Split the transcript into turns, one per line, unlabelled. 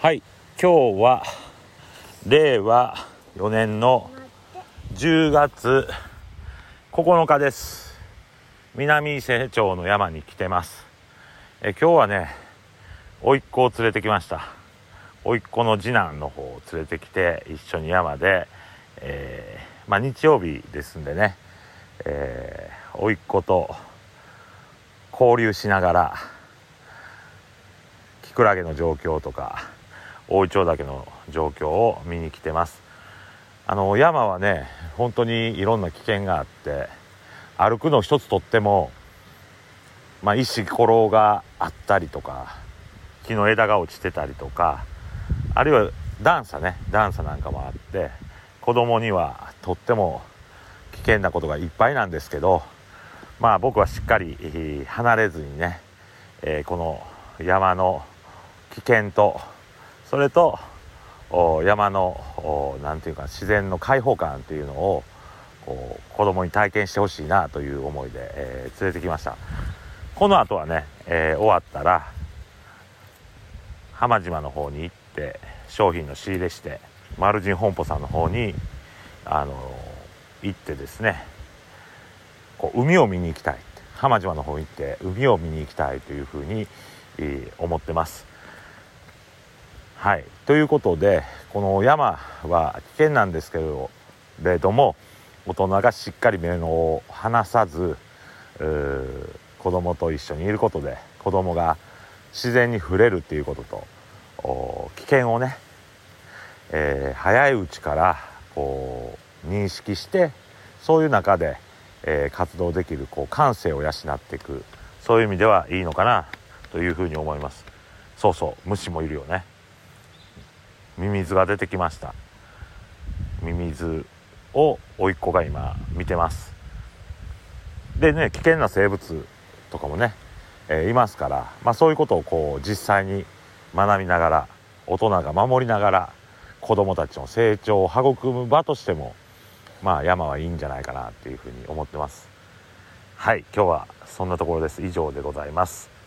はい。今日は令和4年の10月9日です。南伊勢町の山に来てます。え今日はね甥っ子を連れてきました。甥っ子の次男の方を連れてきて一緒に山で、えー、まあ、日曜日ですんでね、えー、甥っ子と交流しながらキクラゲの状況とか大イチョウ岳の状況を見に来てます。あの山はね本当にいろんな危険があって歩くの一つとってもまあ石ころがあったりとか木の枝が落ちてたりとかあるいは段差ね段差なんかもあって子供にはとっても危険なことがいっぱいなんですけどまあ僕はしっかり離れずにね、えー、この山の危険とそれと山の何て言うか自然の開放感っていうのをこう子供に体験してほしいなという思いで、えー、連れてきました。この後はね、えー、終わったら浜島の方に行って商品の仕入れして丸ン本舗さんの方にあの行ってですねこう海を見に行きたい浜島の方に行って海を見に行きたいというふうに、えー、思ってます。はい。ということでこの山は危険なんですけれども大人がしっかり目を離さず子供と一緒にいることで子供が自然に触れるっていうことと危険をね、えー、早いうちからこう認識してそういう中で、えー、活動できるこう感性を養っていくそういう意味ではいいのかなというふうに思います。そうそう虫もいるよね。ミミズが出てきました。ミミズを甥っ子が今見てます。でね危険な生物とかもね、えー、いますから、まあ、そういうことをこう実際に学びながら大人が守りながら子どもたちの成長を育む場としてもまあ山はいいんじゃないかなっていうふうに思ってます。はい今日はそんなところです。以上でございます。